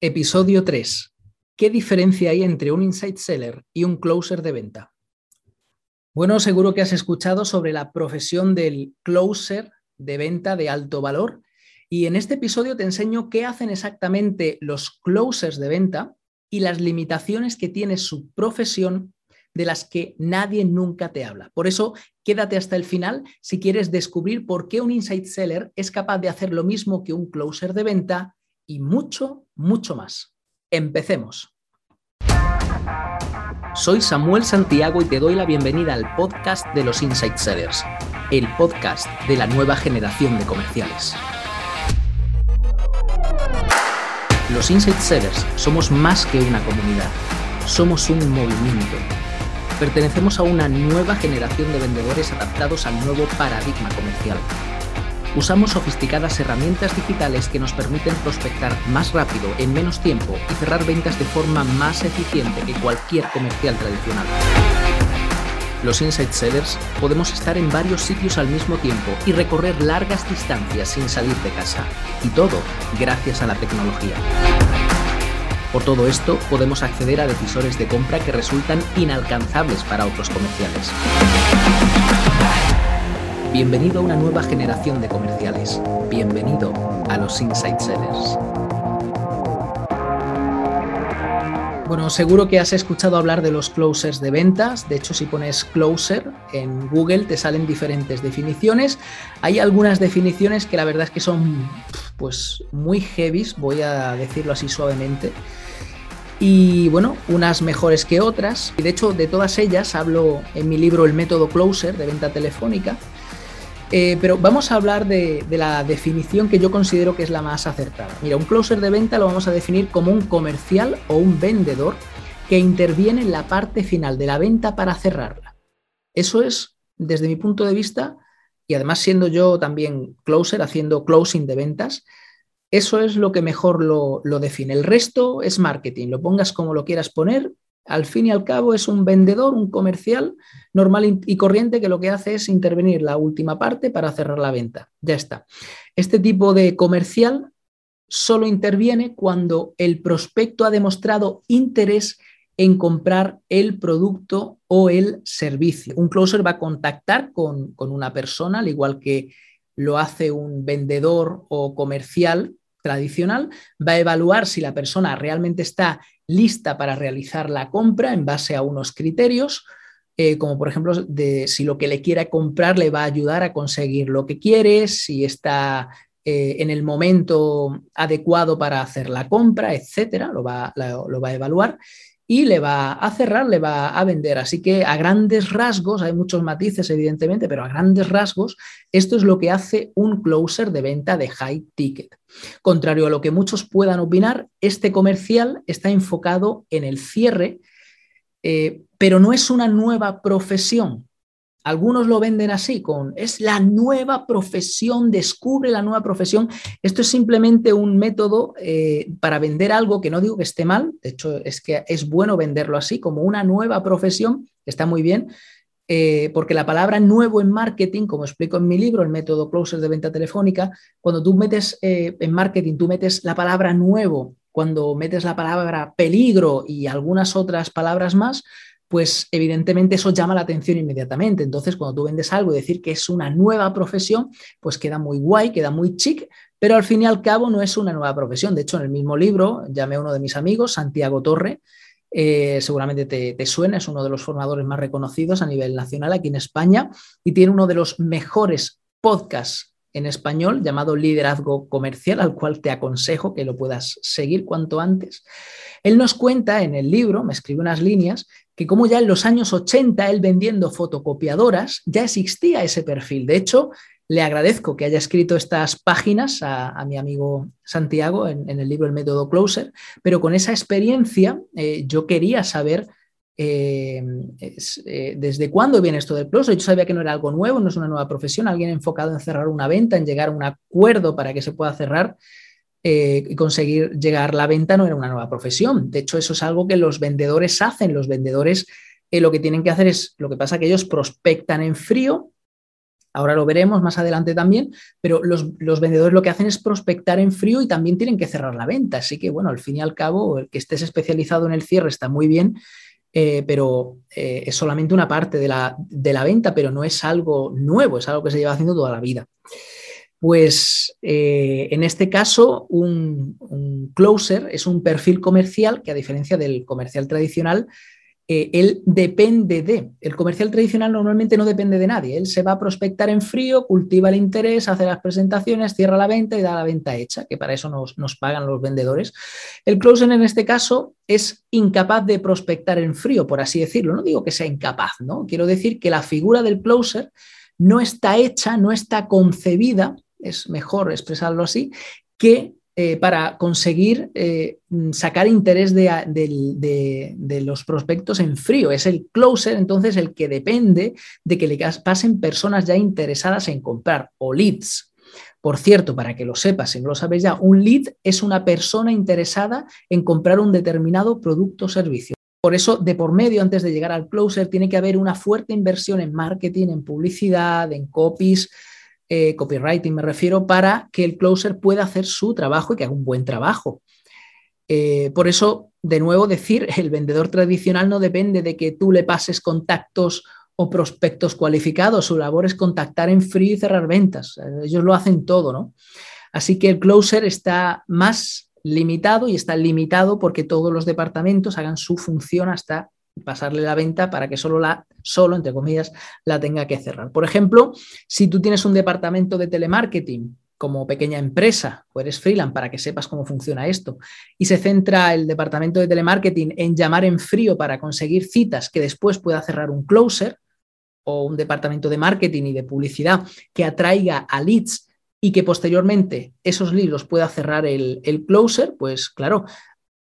Episodio 3. ¿Qué diferencia hay entre un inside seller y un closer de venta? Bueno, seguro que has escuchado sobre la profesión del closer de venta de alto valor y en este episodio te enseño qué hacen exactamente los closers de venta y las limitaciones que tiene su profesión de las que nadie nunca te habla. Por eso, quédate hasta el final si quieres descubrir por qué un inside seller es capaz de hacer lo mismo que un closer de venta y mucho, mucho más. Empecemos. Soy Samuel Santiago y te doy la bienvenida al podcast de los Inside Sellers, el podcast de la nueva generación de comerciales. Los Inside Sellers somos más que una comunidad, somos un movimiento. Pertenecemos a una nueva generación de vendedores adaptados al nuevo paradigma comercial Usamos sofisticadas herramientas digitales que nos permiten prospectar más rápido, en menos tiempo y cerrar ventas de forma más eficiente que cualquier comercial tradicional. Los Inside Sellers podemos estar en varios sitios al mismo tiempo y recorrer largas distancias sin salir de casa. Y todo gracias a la tecnología. Por todo esto, podemos acceder a decisores de compra que resultan inalcanzables para otros comerciales. Bienvenido a una nueva generación de comerciales. Bienvenido a los Inside Sellers. Bueno, seguro que has escuchado hablar de los closers de ventas. De hecho, si pones closer en Google te salen diferentes definiciones. Hay algunas definiciones que la verdad es que son pues muy heavies, voy a decirlo así suavemente. Y bueno, unas mejores que otras. Y de hecho, de todas ellas hablo en mi libro El método closer de venta telefónica eh, pero vamos a hablar de, la definición que yo considero que es la más acertada. Mira, un closer de venta lo vamos a definir como un comercial o un vendedor que interviene en la parte final de la venta para cerrarla. Eso es, desde mi punto de vista, y además siendo yo también closer, haciendo closing de ventas, eso es lo que mejor lo define. El resto es marketing, lo pongas como lo quieras poner, al fin y al cabo es un vendedor, un comercial normal y corriente que lo que hace es intervenir la última parte para cerrar la venta. Ya está. Este tipo de comercial solo interviene cuando el prospecto ha demostrado interés en comprar el producto o el servicio. Un closer va a contactar con, con una persona, al igual que lo hace un vendedor o comercial tradicional, va a evaluar si la persona realmente está lista para realizar la compra en base a unos criterios, eh, como por ejemplo de si lo que le quiera comprar le va a ayudar a conseguir lo que quiere, si está eh, en el momento adecuado para hacer la compra, etcétera, lo va, lo va a evaluar y le va a cerrar, le va a vender. Así que a grandes rasgos, hay muchos matices evidentemente, pero a grandes rasgos, esto es lo que hace un closer de venta de high ticket. Contrario a lo que muchos puedan opinar, este comercial está enfocado en el cierre, eh, pero no es una nueva profesión. Algunos lo venden así, con es la nueva profesión, descubre la nueva profesión. Esto es simplemente un método eh, para vender algo que no digo que esté mal, de hecho es que es bueno venderlo así, como una nueva profesión, está muy bien, eh, porque la palabra nuevo en marketing, como explico en mi libro, el método Closer de venta telefónica, cuando tú metes eh, en marketing, tú metes la palabra nuevo, cuando metes la palabra peligro y algunas otras palabras más, pues evidentemente eso llama la atención inmediatamente. Entonces, cuando tú vendes algo y decir que es una nueva profesión, pues queda muy guay, queda muy chic, pero al fin y al cabo no es una nueva profesión. De hecho, en el mismo libro llamé a uno de mis amigos, Santiago Torre, eh, seguramente te, te, suena, es uno de los formadores más reconocidos a nivel nacional aquí en España y tiene uno de los mejores podcasts en español llamado Liderazgo Comercial, al cual te aconsejo que lo puedas seguir cuanto antes. Él nos cuenta en el libro, me escribe unas líneas, que como ya en los años 80 él vendiendo fotocopiadoras, ya existía ese perfil. De hecho, le agradezco que haya escrito estas páginas a, mi amigo Santiago en, el libro El método Closer, pero con esa experiencia eh, yo quería saber eh, eh, desde cuándo viene esto del closer. Yo sabía que no era algo nuevo, no es una nueva profesión, alguien enfocado en cerrar una venta, en llegar a un acuerdo para que se pueda cerrar eh, y conseguir llegar la venta no era una nueva profesión. De hecho, eso es algo que los vendedores hacen. Los vendedores lo que tienen que hacer es, lo que pasa que ellos prospectan en frío, Ahora lo veremos más adelante también, pero los, vendedores lo que hacen es prospectar en frío y también tienen que cerrar la venta. Así que, bueno, al fin y al cabo, el que estés especializado en el cierre está muy bien, eh, pero eh, es solamente una parte de la, de la, venta, pero no es algo nuevo, es algo que se lleva haciendo toda la vida. Pues eh, en este caso, un, un, closer es un perfil comercial que a diferencia del comercial tradicional, eh, él depende de. El comercial tradicional normalmente no depende de nadie. Él se va a prospectar en frío, cultiva el interés, hace las presentaciones, cierra la venta y da la venta hecha, que para eso nos, nos pagan los vendedores. El closer en este caso es incapaz de prospectar en frío, por así decirlo. No digo que sea incapaz, ¿no? Quiero decir que la figura del closer no está hecha, no está concebida, es mejor expresarlo así, que eh, para conseguir eh, sacar interés de, los prospectos en frío. Es el closer, entonces, el que depende de que le pasen personas ya interesadas en comprar o leads. Por cierto, para que lo sepas, si no lo sabes ya, un lead es una persona interesada en comprar un determinado producto o servicio. Por eso, de por medio, antes de llegar al closer, tiene que haber una fuerte inversión en marketing, en publicidad, en copies, eh, copywriting me refiero, para que el closer pueda hacer su trabajo y que haga un buen trabajo. Eh, por eso, de nuevo, decir, el vendedor tradicional no depende de que tú le pases contactos o prospectos cualificados, su labor es contactar en frío y cerrar ventas. Ellos lo hacen todo, ¿no? Así que el closer está más limitado y está limitado porque todos los departamentos hagan su función hasta pasarle la venta para que solo la, solo, entre comillas, la tenga que cerrar. Por ejemplo, si tú tienes un departamento de telemarketing como pequeña empresa o eres freelance para que sepas cómo funciona esto y se centra el departamento de telemarketing en llamar en frío para conseguir citas que después pueda cerrar un closer o un departamento de marketing y de publicidad que atraiga a leads y que posteriormente esos leads los pueda cerrar el, closer, pues claro,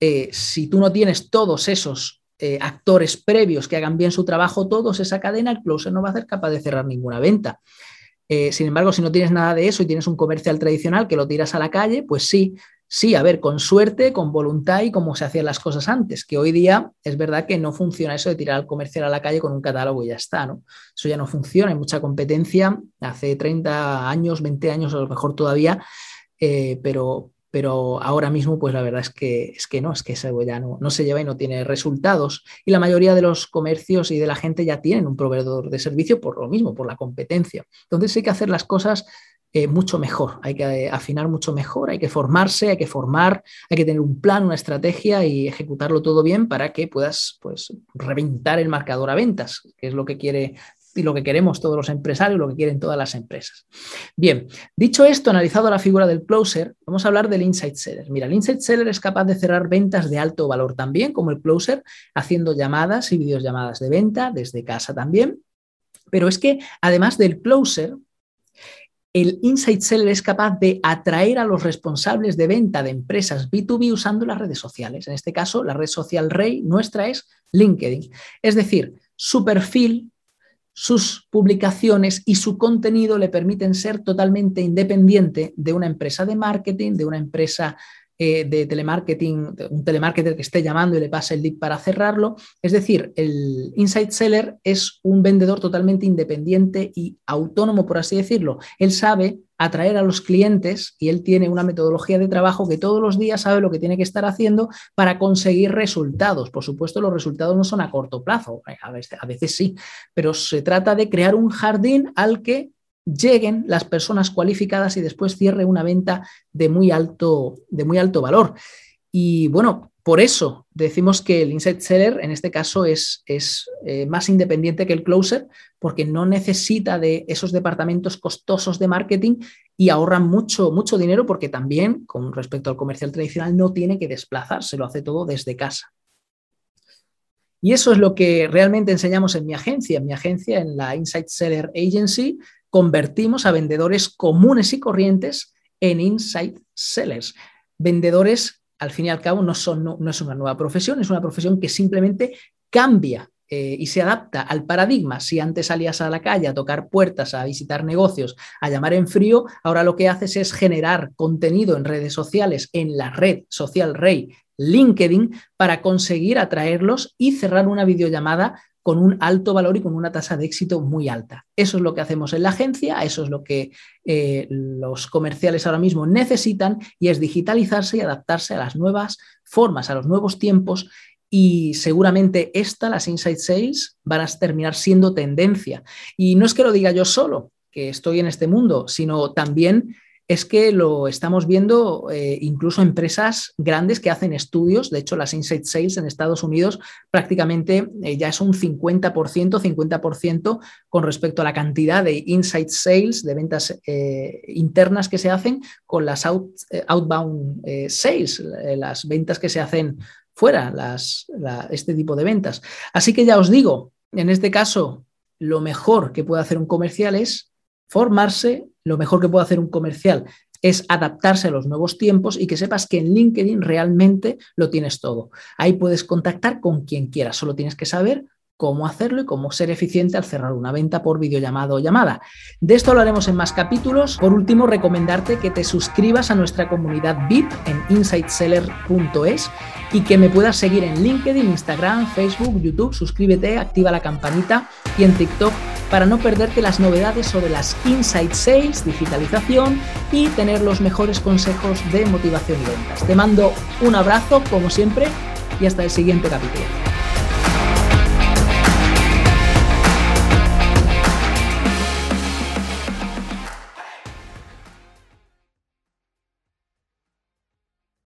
eh, si tú no tienes todos esos eh, actores previos que hagan bien su trabajo, todos esa cadena, el closer no va a ser capaz de cerrar ninguna venta. Eh, sin embargo, si no tienes nada de eso y tienes un comercial tradicional que lo tiras a la calle, pues sí, sí, a ver, con suerte, con voluntad y como se hacían las cosas antes, que hoy día es verdad que no funciona eso de tirar al comercial a la calle con un catálogo y ya está, ¿no? Eso ya no funciona, hay mucha competencia, hace 30 años, 20 años a lo mejor todavía, eh, pero, pero ahora mismo pues la verdad es que, es que no, es que ese ya no, se lleva y no tiene resultados. Y la mayoría de los comercios y de la gente ya tienen un proveedor de servicio por lo mismo, por la competencia. Entonces hay que hacer las cosas eh, mucho mejor, hay que afinar mucho mejor, hay que formarse, hay que formar, hay que tener un plan, una estrategia y ejecutarlo todo bien para que puedas pues, reventar el marcador a ventas, que es lo que quiere y lo que queremos todos los empresarios, lo que quieren todas las empresas. Bien, dicho esto, analizado la figura del closer, vamos a hablar del insight seller. Mira, el insight seller es capaz de cerrar ventas de alto valor también, como el closer, haciendo llamadas y videollamadas de venta desde casa también. Pero es que además del closer, el Insight Seller es capaz de atraer a los responsables de venta de empresas B2B usando las redes sociales. En este caso, la red social rey nuestra es LinkedIn. Es decir, su perfil sus publicaciones y su contenido le permiten ser totalmente independiente de una empresa de marketing, de una empresa eh, de telemarketing, un telemarketer que esté llamando y le pase el lead para cerrarlo. Es decir, el Insight Seller es un vendedor totalmente independiente y autónomo, por así decirlo. Él sabe atraer a los clientes y él tiene una metodología de trabajo que todos los días sabe lo que tiene que estar haciendo para conseguir resultados. Por supuesto, los resultados no son a corto plazo, a veces, a veces sí, pero se trata de crear un jardín al que lleguen las personas cualificadas y después cierre una venta de muy alto, de muy alto valor. Y bueno, por eso decimos que el Insight Seller en este caso es, es eh, más independiente que el Closer porque no necesita de esos departamentos costosos de marketing y ahorra mucho, mucho dinero porque también, con respecto al comercial tradicional, no tiene que desplazarse, lo hace todo desde casa. Y eso es lo que realmente enseñamos en mi agencia, en mi agencia, en la Insight Seller Agency, convertimos a vendedores comunes y corrientes en inside sellers. Vendedores, al fin y al cabo, no, son, no, es una nueva profesión, es una profesión que simplemente cambia eh, y se adapta al paradigma. Si antes salías a la calle a tocar puertas, a visitar negocios, a llamar en frío, ahora lo que haces es generar contenido en redes sociales, en la red social Rey, LinkedIn, para conseguir atraerlos y cerrar una videollamada con un alto valor y con una tasa de éxito muy alta. Eso es lo que hacemos en la agencia, eso es lo que eh, los comerciales ahora mismo necesitan y es digitalizarse y adaptarse a las nuevas formas, a los nuevos tiempos y seguramente esta, las Inside Sales, van a terminar siendo tendencia. Y no es que lo diga yo solo, que estoy en este mundo, sino también es que lo estamos viendo eh, incluso empresas grandes que hacen estudios. De hecho, las Inside Sales en Estados Unidos prácticamente eh, ya es un 50%, 50% con respecto a la cantidad de Inside Sales, de ventas eh, internas que se hacen con las outbound sales, las ventas que se hacen fuera, las, este tipo de ventas. Así que ya os digo, en este caso, lo mejor que puede hacer un comercial es formarse, lo mejor que puede hacer un comercial es adaptarse a los nuevos tiempos y que sepas que en LinkedIn realmente lo tienes todo. Ahí puedes contactar con quien quieras, solo tienes que saber cómo hacerlo y cómo ser eficiente al cerrar una venta por videollamada o llamada. De esto hablaremos en más capítulos. Por último, recomendarte que te suscribas a nuestra comunidad VIP en insightseller.es y que me puedas seguir en LinkedIn, Instagram, Facebook, YouTube. Suscríbete, activa la campanita y en TikTok para no perderte las novedades sobre las Insight Sales, digitalización y tener los mejores consejos de motivación y ventas. Te mando un abrazo, como siempre, y hasta el siguiente capítulo.